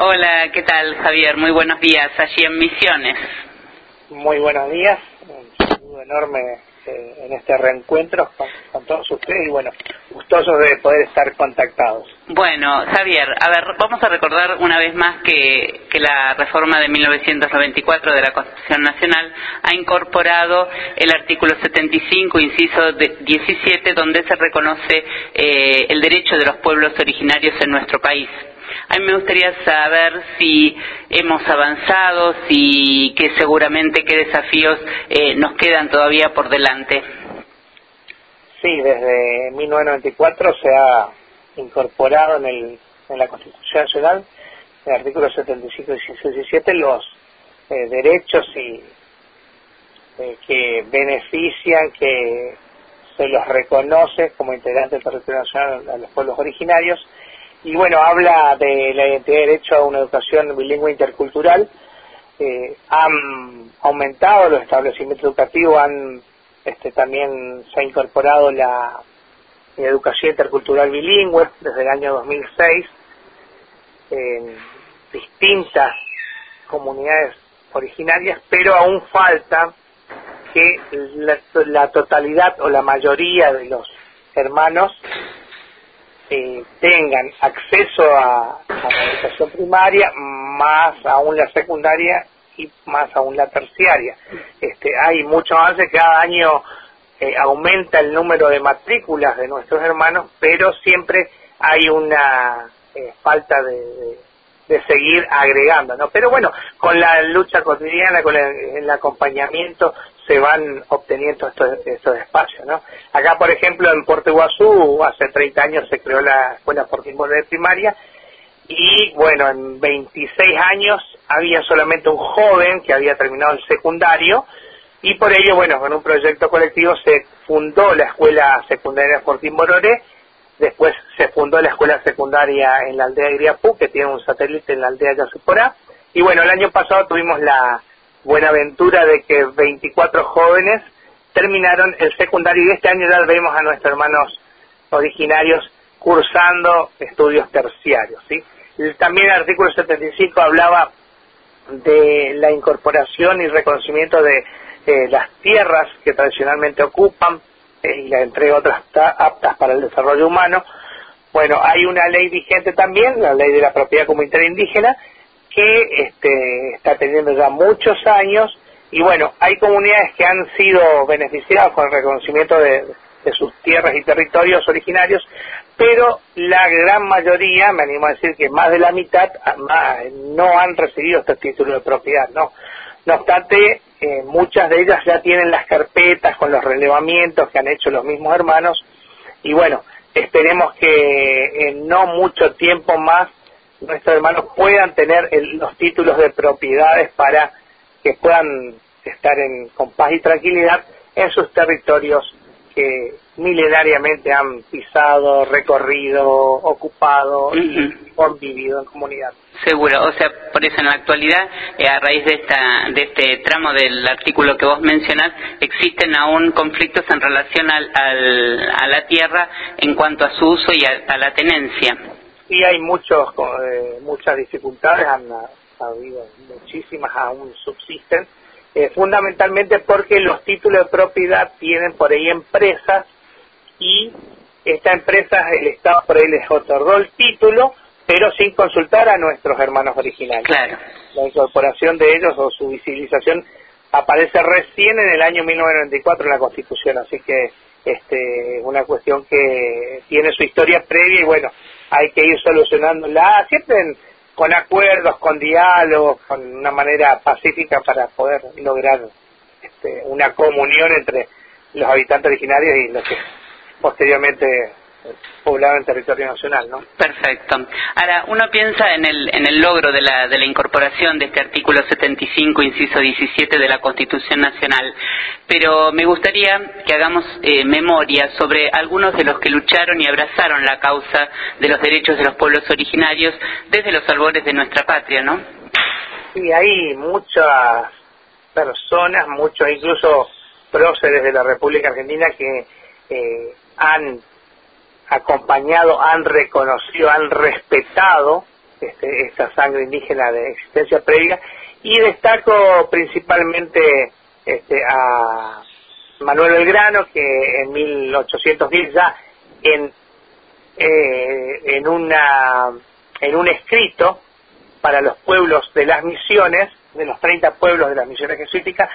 Hola, ¿qué tal Javier? Muy buenos días, allí en Misiones. Muy buenos días, un saludo enorme eh, en este reencuentro con, todos ustedes y bueno, gustosos de poder estar contactados. Bueno, Javier, a ver, vamos a recordar una vez más que, que la reforma de 1994 de la Constitución Nacional ha incorporado el artículo 75, inciso 17, donde se reconoce eh, el derecho de los pueblos originarios en nuestro país. A mí me gustaría saber si hemos avanzado, si que seguramente qué desafíos eh, nos quedan todavía por delante. Sí, desde 1994 se ha incorporado en, el, en la Constitución Nacional, en el artículo 75 y 17, los eh, derechos y eh, que benefician, que se los reconoce como integrantes del territorio nacional a los pueblos originarios y bueno, habla de la identidad de derecho a una educación bilingüe intercultural. Eh, han aumentado los establecimientos educativos, han este, también se ha incorporado la, educación intercultural bilingüe desde el año 2006 en distintas comunidades originarias, pero aún falta que la totalidad o la mayoría de los hermanos eh, tengan acceso a, la educación primaria, más aún la secundaria y más aún la terciaria. Este, hay mucho avance, cada año eh, aumenta el número de matrículas de nuestros hermanos, pero siempre hay una eh, falta de, de, seguir agregando, ¿no? Pero bueno, con la lucha cotidiana, con el acompañamiento, se van obteniendo estos, espacios, ¿no? Acá, por ejemplo, en Puerto Iguazú, hace 30 años se creó la Escuela Portimón de Primaria y, bueno, en 26 años había solamente un joven que había terminado el secundario y por ello, bueno, con un proyecto colectivo se fundó la Escuela Secundaria Fortín Mororé, después se fundó la Escuela Secundaria en la aldea de Iriapú, que tiene un satélite en la aldea de Yazuporá, y bueno, el año pasado tuvimos la Buenaventura de que 24 jóvenes terminaron el secundario y este año ya vemos a nuestros hermanos originarios cursando estudios terciarios. ¿sí? También el artículo 75 hablaba de la incorporación y reconocimiento de eh, las tierras que tradicionalmente ocupan eh, y la entrega otras aptas para el desarrollo humano. Bueno, hay una ley vigente también, la ley de la propiedad comunitaria indígena, que este, está teniendo ya muchos años y bueno, hay comunidades que han sido beneficiadas con el reconocimiento de, sus tierras y territorios originarios, pero la gran mayoría, me animo a decir que más de la mitad, ah, no han recibido este título de propiedad, ¿no? No obstante, eh, muchas de ellas ya tienen las carpetas con los relevamientos que han hecho los mismos hermanos y bueno, esperemos que en no mucho tiempo más nuestros hermanos puedan tener los títulos de propiedades para que puedan estar en, con paz y tranquilidad en sus territorios que milenariamente han pisado, recorrido, ocupado y convivido en comunidad. Seguro, o sea, por eso en la actualidad, eh, a raíz de, esta, de este tramo del artículo que vos mencionás, existen aún conflictos en relación al, a la tierra en cuanto a su uso y a la tenencia sí hay muchos, eh, muchas dificultades, han habido muchísimas, aún subsisten, eh, fundamentalmente porque los títulos de propiedad tienen por ahí empresas y esta empresa, el Estado por ahí les otorgó el título, pero sin consultar a nuestros hermanos originales. Claro. La incorporación de ellos o su visibilización aparece recién en el año 1994 en la Constitución, así que este una cuestión que tiene su historia previa y bueno, hay que ir solucionándola siempre con acuerdos, con diálogos, con una manera pacífica para poder lograr este, una comunión entre los habitantes originarios y los que posteriormente poblado en territorio nacional, ¿no? Perfecto. Ahora, uno piensa en el, en el logro de la, de la incorporación de este artículo 75, inciso 17 de la Constitución Nacional, pero me gustaría que hagamos eh, memoria sobre algunos de los que lucharon y abrazaron la causa de los derechos de los pueblos originarios desde los albores de nuestra patria, ¿no? Sí, hay muchas personas, muchos incluso próceres de la República Argentina que eh, han acompañado, han reconocido, han respetado este, esta sangre indígena de existencia previa y destaco principalmente este, a Manuel Belgrano que en 1810 ya en eh, en una en un escrito para los pueblos de las misiones de los 30 pueblos de las misiones jesuíticas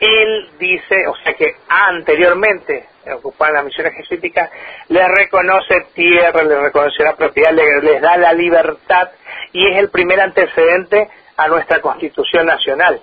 él dice, o sea que anteriormente ocupaban las misiones jesuíticas, les reconoce tierra, les reconoce la propiedad, les, da la libertad y es el primer antecedente a nuestra Constitución Nacional,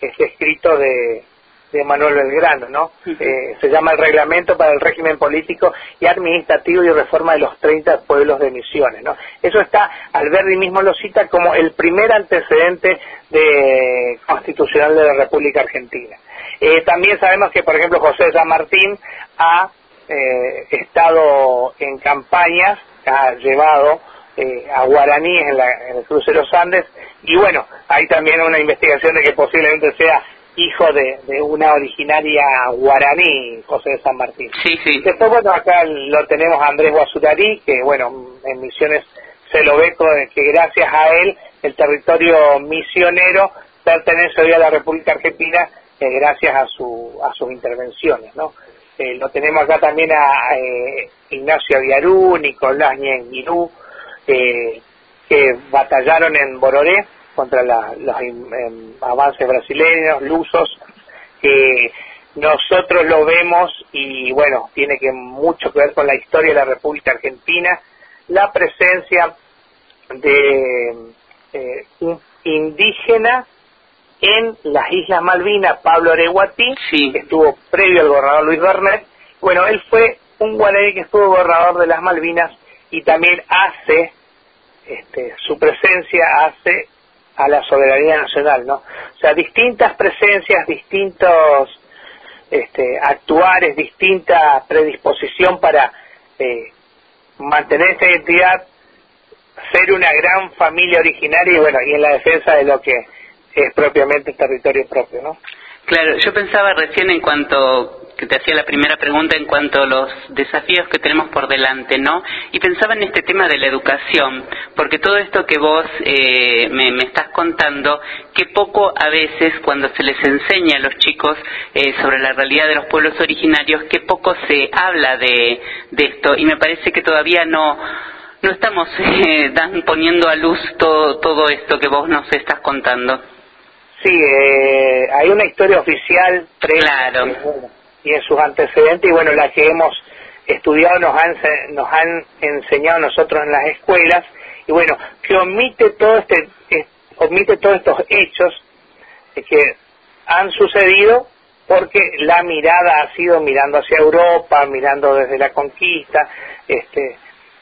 este escrito de, de Manuel Belgrano, ¿no? Eh, se llama el Reglamento para el Régimen Político y Administrativo y Reforma de los 30 Pueblos de Misiones, ¿no? Eso está, Alberti mismo lo cita como el primer antecedente de constitucional de la República Argentina. Eh, también sabemos que, por ejemplo, José San Martín ha eh, estado en campañas, ha llevado a guaraníes en, en el cruce de los Andes y bueno, hay también una investigación de que posiblemente sea hijo de, una originaria guaraní, José de San Martín. Sí, sí. Después, bueno, acá lo tenemos a Andrés Guasurarí, que, bueno, en Misiones se lo ve que gracias a él el territorio misionero pertenece hoy a la República Argentina eh, gracias a, su, a sus intervenciones, ¿no? Eh, lo tenemos acá también a eh, Ignacio Aviarú, Nicolás Ñenguirú, que batallaron en Bororé contra los em, avances brasileños, lusos, que nosotros lo vemos y bueno, tiene que mucho que ver con la historia de la República Argentina, la presencia de eh, un indígena en las Islas Malvinas, Pablo Areguatí, que estuvo previo al gobernador Luis Bernet. Bueno, él fue un guaraní que estuvo gobernador de las Malvinas y también hace, este, su presencia hace a la soberanía nacional, ¿no? O sea, distintas presencias, distintos este, actuares, distinta predisposición para eh, mantener esta identidad, ser una gran familia originaria y bueno, y en la defensa de lo que es propiamente territorio propio, ¿no? Claro, yo pensaba recién en cuanto que te hacía la primera pregunta en cuanto a los desafíos que tenemos por delante, ¿no? Y pensaba en este tema de la educación, porque todo esto que vos eh, me, estás contando, que poco a veces cuando se les enseña a los chicos eh, sobre la realidad de los pueblos originarios, que poco se habla de, esto, y me parece que todavía no no estamos eh, dan, poniendo a luz todo, todo esto que vos nos estás contando. Sí, eh, hay una historia oficial claro. y en sus antecedentes y bueno, la que hemos estudiado nos han, nos han enseñado nosotros en las escuelas y bueno, que omite todo este, omite todos estos hechos que han sucedido porque la mirada ha sido mirando hacia Europa, mirando desde la conquista, este,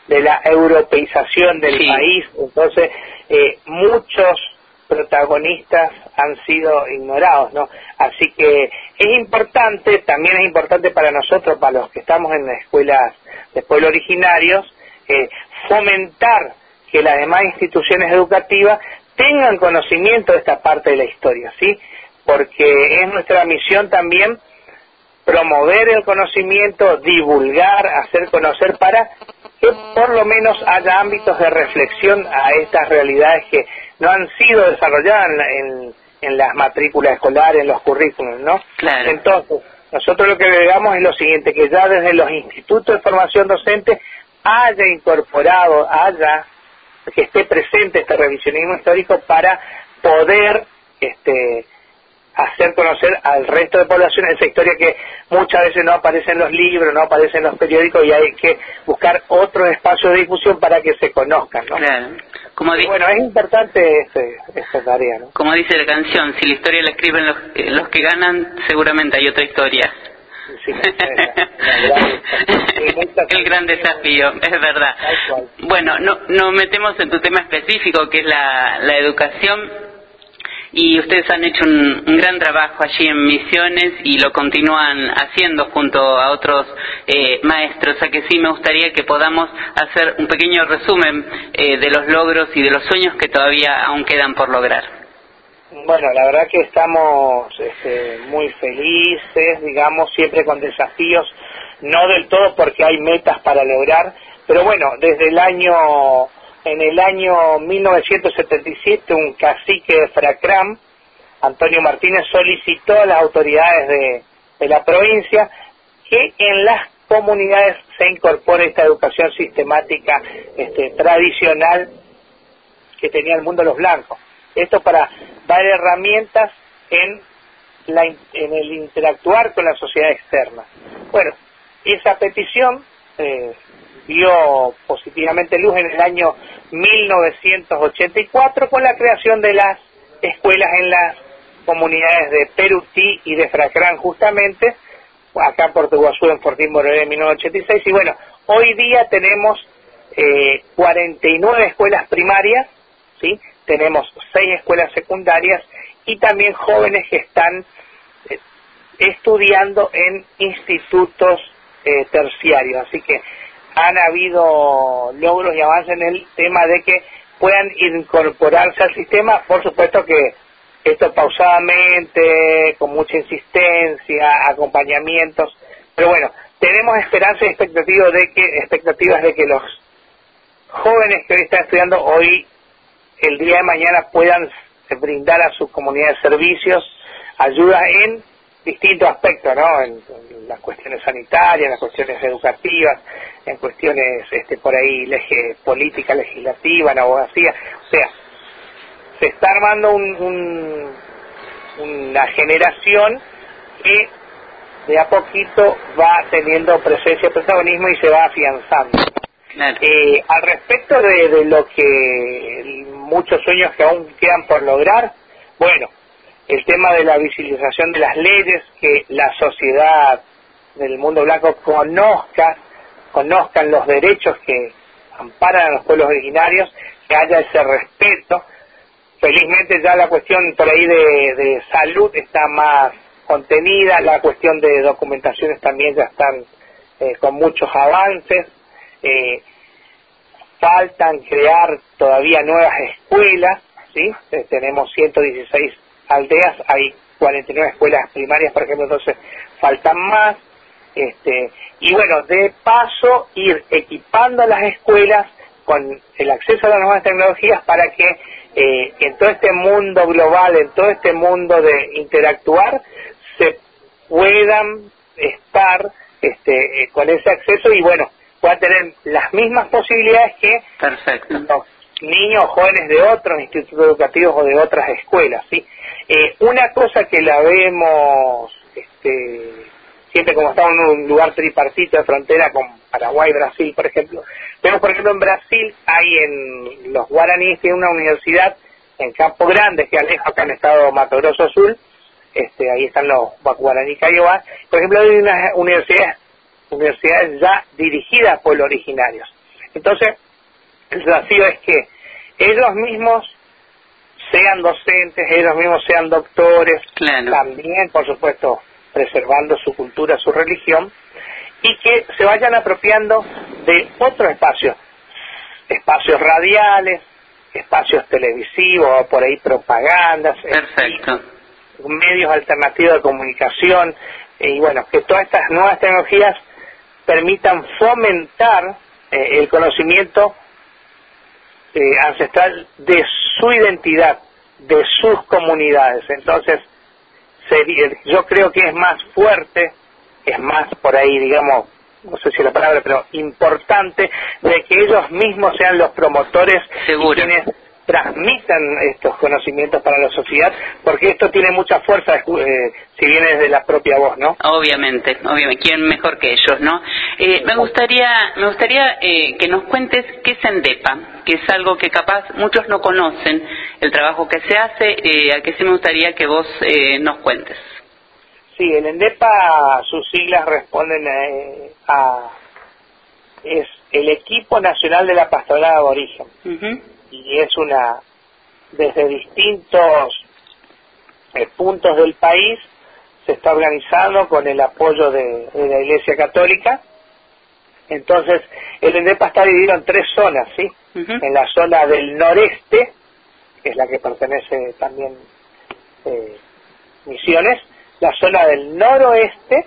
de la europeización del país, entonces eh, muchos protagonistas han sido ignorados, ¿no? Así que es importante, también es importante para nosotros, para los que estamos en las escuelas de pueblo originarios, eh, fomentar que las demás instituciones educativas tengan conocimiento de esta parte de la historia, ¿sí? Porque es nuestra misión también promover el conocimiento, divulgar, hacer conocer para que por lo menos haya ámbitos de reflexión a estas realidades que no han sido desarrolladas en, en, las matrículas escolares, en los currículos, ¿no? Entonces, nosotros lo que agregamos es lo siguiente, que ya desde los institutos de formación docente haya incorporado, haya, que esté presente este revisionismo histórico para poder este, hacer conocer al resto de población esa historia que muchas veces no aparece en los libros, no aparece en los periódicos y hay que buscar otros espacios de difusión para que se conozcan, ¿no? Como bueno, es importante este, esta tarea, ¿no? Como dice la canción, si la historia la escriben los, los que ganan, seguramente hay otra historia. Sí, el gran desafío, es verdad. Bueno, no, nos metemos en tu tema específico, que es la, la educación y ustedes han hecho un, gran trabajo allí en Misiones y lo continúan haciendo junto a otros eh, maestros. Sea que sí me gustaría que podamos hacer un pequeño resumen eh, de los logros y de los sueños que todavía aún quedan por lograr. Bueno, la verdad que estamos este, muy felices, digamos, siempre con desafíos, no del todo porque hay metas para lograr, pero bueno, desde el año en el año 1977 un cacique de Fracram, Antonio Martínez, solicitó a las autoridades de, de la provincia que en las comunidades se incorpore esta educación sistemática este, tradicional que tenía el mundo de los blancos. Esto para dar herramientas en, la, en el interactuar con la sociedad externa. Bueno, esa petición eh, dio positivamente luz en el año 1984 con la creación de las escuelas en las comunidades de Perutí y de Fracrán justamente, acá en Portuguazú, en Fortín Borrell en 1986, y bueno, hoy día tenemos eh, 49 escuelas primarias, ¿sí? tenemos 6 escuelas secundarias y también jóvenes que están eh, estudiando en institutos eh, terciarios, así que han habido logros y avances en el tema de que puedan incorporarse al sistema, por supuesto que esto pausadamente, con mucha insistencia, acompañamientos, pero bueno, tenemos esperanza y expectativas de que, expectativas de que los jóvenes que hoy están estudiando hoy, el día de mañana puedan brindar a sus comunidades servicios, ayuda en distintos aspectos, ¿no? En, las cuestiones sanitarias, en las cuestiones educativas, en cuestiones este, por ahí leje, política, legislativa, en abogacía, o sea, se está armando un, una generación que de a poquito va teniendo presencia y protagonismo y se va afianzando. Eh, al respecto de, de lo que muchos sueños que aún quedan por lograr, bueno, el tema de la visibilización de las leyes, que la sociedad del mundo blanco conozca, conozcan los derechos que amparan a los pueblos originarios, que haya ese respeto, felizmente ya la cuestión por ahí de, salud está más contenida, la cuestión de documentaciones también ya están eh, con muchos avances, eh, faltan crear todavía nuevas escuelas, ¿sí? Eh, tenemos 116 aldeas, hay 49 escuelas primarias, por ejemplo, entonces faltan más, este, y bueno, de paso ir equipando las escuelas con el acceso a las nuevas tecnologías para que eh, en todo este mundo global, en todo este mundo de interactuar, se puedan estar este, eh, con ese acceso y bueno, puedan tener las mismas posibilidades que los niños jóvenes de otros institutos educativos o de otras escuelas. ¿sí? Eh, una cosa que la vemos este, siempre como estamos en un lugar tripartito de frontera con Paraguay, Brasil, por ejemplo. Vemos, por ejemplo, en Brasil hay en los guaraníes, tiene una universidad en Campo Grande, que aleja acá en el estado Mato Grosso Azul, este, ahí están los guaraní Cayobá. Por ejemplo, hay unas universidades, universidades ya dirigidas por los originarios. Entonces, el desafío es que ellos mismos sean docentes, ellos mismos sean doctores, también, por supuesto, preservando su cultura, su religión, y que se vayan apropiando de otros espacios, espacios radiales, espacios televisivos, por ahí propagandas, medios alternativos de comunicación, y bueno, que todas estas nuevas tecnologías permitan fomentar eh, el conocimiento eh, ancestral de su identidad, de sus comunidades. Entonces, yo creo que es más fuerte, es más por ahí, digamos, no sé si la palabra, pero importante, de que ellos mismos sean los promotores quienes transmitan estos conocimientos para la sociedad, porque esto tiene mucha fuerza eh, si viene desde la propia voz, ¿no? Obviamente, obviamente, ¿quién mejor que ellos, no? Eh, me gustaría, me gustaría eh, que nos cuentes qué es ENDEPA, que es algo que capaz muchos no conocen, el trabajo que se hace, eh, a que sí me gustaría que vos nos cuentes. Sí, el ENDEPA, sus siglas responden a, es el Equipo Nacional de la Pastoral Aborigen y es una, desde distintos eh, puntos del país, se está organizando con el apoyo de, la Iglesia Católica. Entonces, el ENDEPA está dividido en tres zonas, ¿sí? En la zona del noreste, que es la que pertenece también eh, Misiones, la zona del noroeste,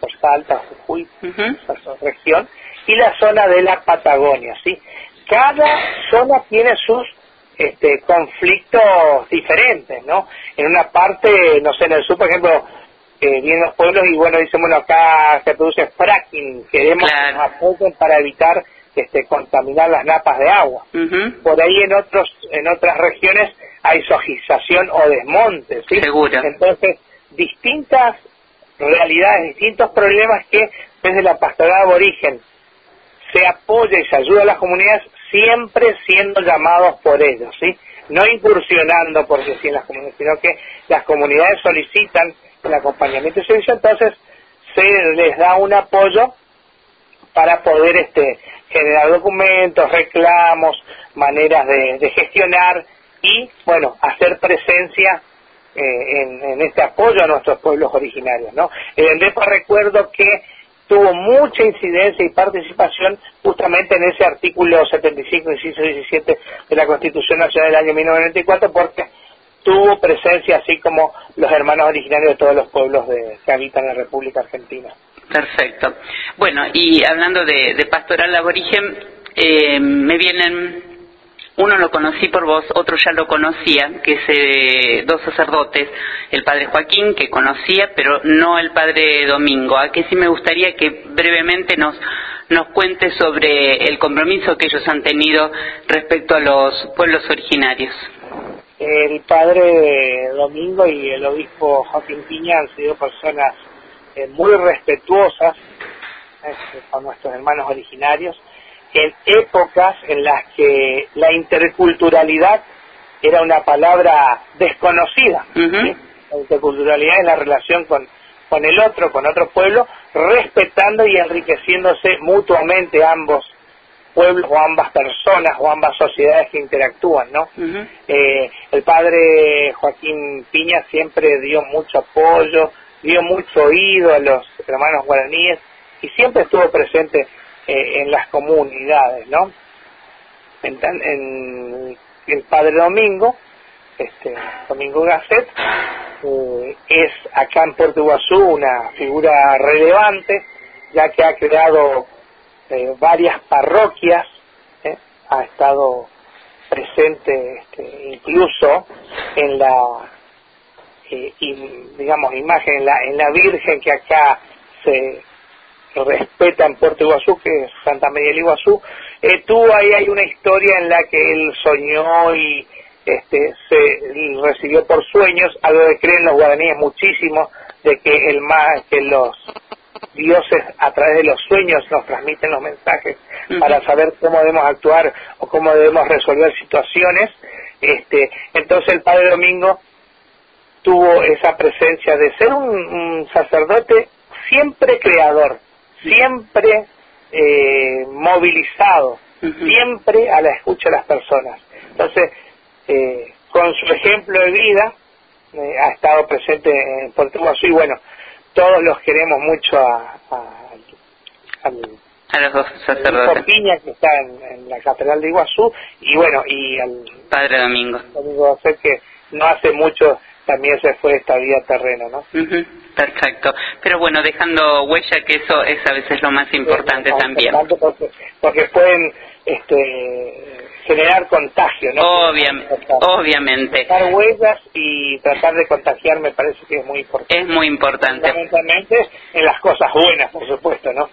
por Salta, Jujuy, esa región, y la zona de la Patagonia, ¿sí? Cada zona tiene sus este, conflictos diferentes, ¿no? En una parte, no sé, en el sur, por ejemplo, eh, vienen los pueblos y bueno, dicen, bueno, acá se produce fracking, queremos que nos apoyen para evitar este, contaminar las napas de agua. Por ahí en otros en otras regiones hay sojización o desmonte, ¿sí? Seguro. Entonces, distintas realidades, distintos problemas que desde la pastoral aborigen se apoya y se ayuda a las comunidades siempre siendo llamados por ellos, ¿sí? No incursionando porque sí en las comunidades, sino que las comunidades solicitan el acompañamiento y servicio, entonces se les da un apoyo para poder este generar documentos, reclamos, maneras de, gestionar y, bueno, hacer presencia eh, en, este apoyo a nuestros pueblos originarios, ¿no? El ENDEPA recuerdo que tuvo mucha incidencia y participación justamente en ese artículo 75, inciso 17 de la Constitución Nacional del año 1994 porque tuvo presencia así como los hermanos originarios de todos los pueblos de, que habitan la República Argentina. Perfecto. Bueno, y hablando de, pastoral aborigen, eh, me vienen, uno lo conocí por vos, otro ya lo conocía, que es eh, dos sacerdotes, el padre Joaquín, que conocía, pero no el padre Domingo, a que sí me gustaría que brevemente nos, nos cuente sobre el compromiso que ellos han tenido respecto a los pueblos originarios. El padre Domingo y el obispo Joaquín Piña han sido personas eh, muy respetuosas este, con nuestros hermanos originarios, en épocas en las que la interculturalidad era una palabra desconocida. La interculturalidad es la relación con, con el otro, con otro pueblo, respetando y enriqueciéndose mutuamente ambos pueblos o ambas personas o ambas sociedades que interactúan, ¿no? Eh, el padre Joaquín Piña siempre dio mucho apoyo, dio mucho oído a los hermanos guaraníes y siempre estuvo presente eh, en las comunidades, ¿no? En, el Padre Domingo, este Domingo Gasset, eh, es acá en Puerto Iguazú una figura relevante, ya que ha creado eh, varias parroquias, ha estado presente este, incluso en la eh, digamos, imagen en la, en la Virgen que acá se respeta en Puerto Iguazú, que es Santa María del Iguazú, eh, tuvo ahí hay una historia en la que él soñó y este, se recibió por sueños, algo que creen los guaraníes muchísimo, de que el más, que los dioses a través de los sueños nos transmiten los mensajes para saber cómo debemos actuar o cómo debemos resolver situaciones. Este, entonces el Padre Domingo tuvo esa presencia de ser un, sacerdote siempre creador, siempre eh, movilizado, siempre a la escucha de las personas. Entonces, eh, con su ejemplo de vida, eh, ha estado presente en Puerto Iguazú y bueno, todos los queremos mucho a, a, los dos sacerdotes. Piña, que está en, la Catedral de Iguazú, y bueno, y al Padre Domingo. Domingo que no hace mucho también se fue esta vía terreno, ¿no? Perfecto. Pero bueno, dejando huella, que eso es a veces lo más importante también. Porque, porque, pueden este, generar contagio, ¿no? obviamente. Dejar huellas y tratar de contagiar me parece que es muy importante. Es muy importante. Fundamentalmente en las cosas buenas, por supuesto, ¿no?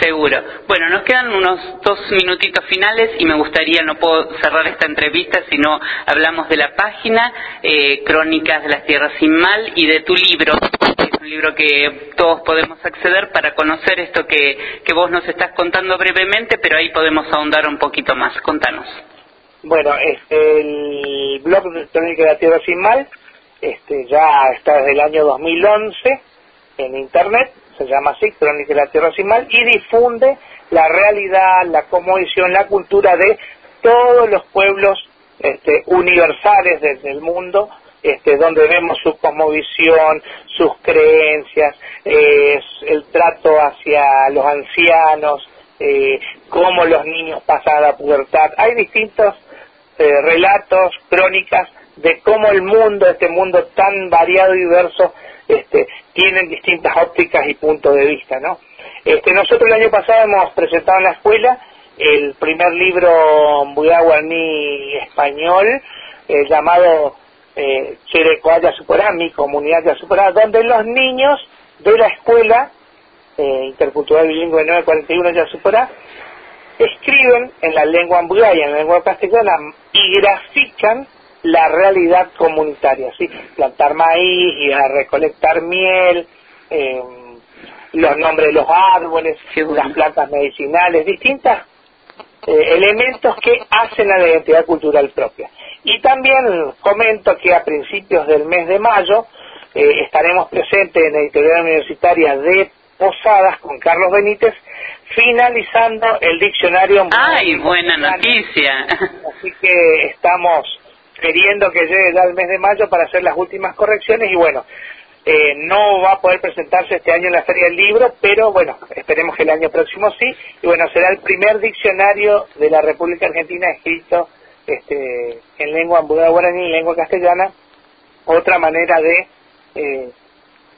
Seguro. Bueno, nos quedan unos dos minutitos finales y me gustaría, no puedo cerrar esta entrevista si no hablamos de la página eh, Crónicas de las Tierras Sin Mal y de tu libro. Es un libro que todos podemos acceder para conocer esto que, que vos nos estás contando brevemente, pero ahí podemos ahondar un poquito más. Contanos. Bueno, este, el blog de Crónicas de la Tierra Sin Mal este, ya está desde el año 2011 en Internet se llama así, Crónica de la Tierra Sin Mal, y difunde la realidad, la cosmovisión, la cultura de todos los pueblos este, universales del mundo, este, donde vemos su cosmovisión, sus creencias, el trato hacia los ancianos, eh, cómo los niños pasan a la pubertad. Hay distintos eh, relatos, crónicas de cómo el mundo, este mundo tan variado y diverso, este, tienen distintas ópticas y puntos de vista, ¿no? Este, nosotros el año pasado hemos presentado en la escuela el primer libro Guaraní español eh, llamado eh, Cherecoaya Superá, mi comunidad ya superada, donde los niños de la escuela eh, intercultural bilingüe 941 ya superá escriben en la lengua ambuyaya, en la lengua castellana y grafican la realidad comunitaria, ¿sí? plantar maíz, y a recolectar miel, eh, los nombres de los árboles, las plantas medicinales, distintas eh, elementos que hacen la identidad cultural propia. Y también comento que a principios del mes de mayo eh, estaremos presentes en la editorial universitaria de Posadas con Carlos Benítez, finalizando el diccionario. ¡Ay, buena noticia! Así que estamos queriendo que llegue ya el mes de mayo para hacer las últimas correcciones y bueno, eh, no va a poder presentarse este año en la Feria del Libro, pero bueno, esperemos que el año próximo sí. Y bueno, será el primer diccionario de la República Argentina escrito este, en lengua ambudá guaraní, en lengua castellana, otra manera de eh,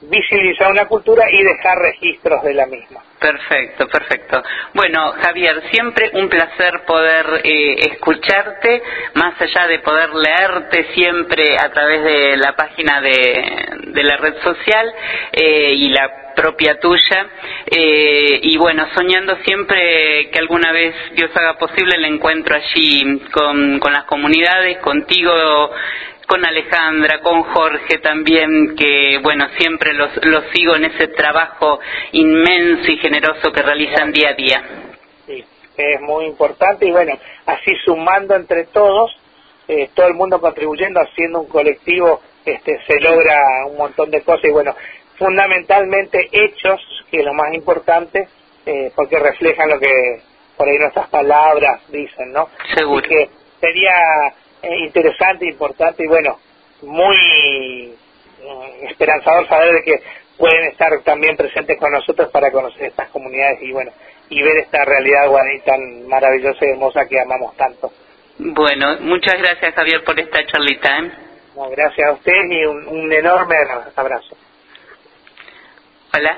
visibilizar una cultura y dejar registros de la misma. Perfecto, perfecto. Bueno, Javier, siempre un placer poder eh, escucharte, más allá de poder leerte siempre a través de la página de, la red social eh, y la propia tuya. Eh, y bueno, soñando siempre que alguna vez Dios haga posible el encuentro allí con, con las comunidades, contigo con Alejandra, con Jorge también, que bueno, siempre los, los sigo en ese trabajo inmenso y generoso que realizan día a día. Sí, es muy importante y bueno, así sumando entre todos, eh, todo el mundo contribuyendo, haciendo un colectivo, este, se logra un montón de cosas y bueno, fundamentalmente hechos, que es lo más importante, eh, porque reflejan lo que por ahí nuestras palabras dicen, ¿no? Seguro. que sería interesante, importante y bueno, muy eh, esperanzador saber de que pueden estar también presentes con nosotros para conocer estas comunidades y bueno, y ver esta realidad guaraní tan maravillosa y hermosa que amamos tanto. Bueno, muchas gracias Javier por esta charlita. ¿eh? gracias a usted y un, un enorme abrazo. Hola.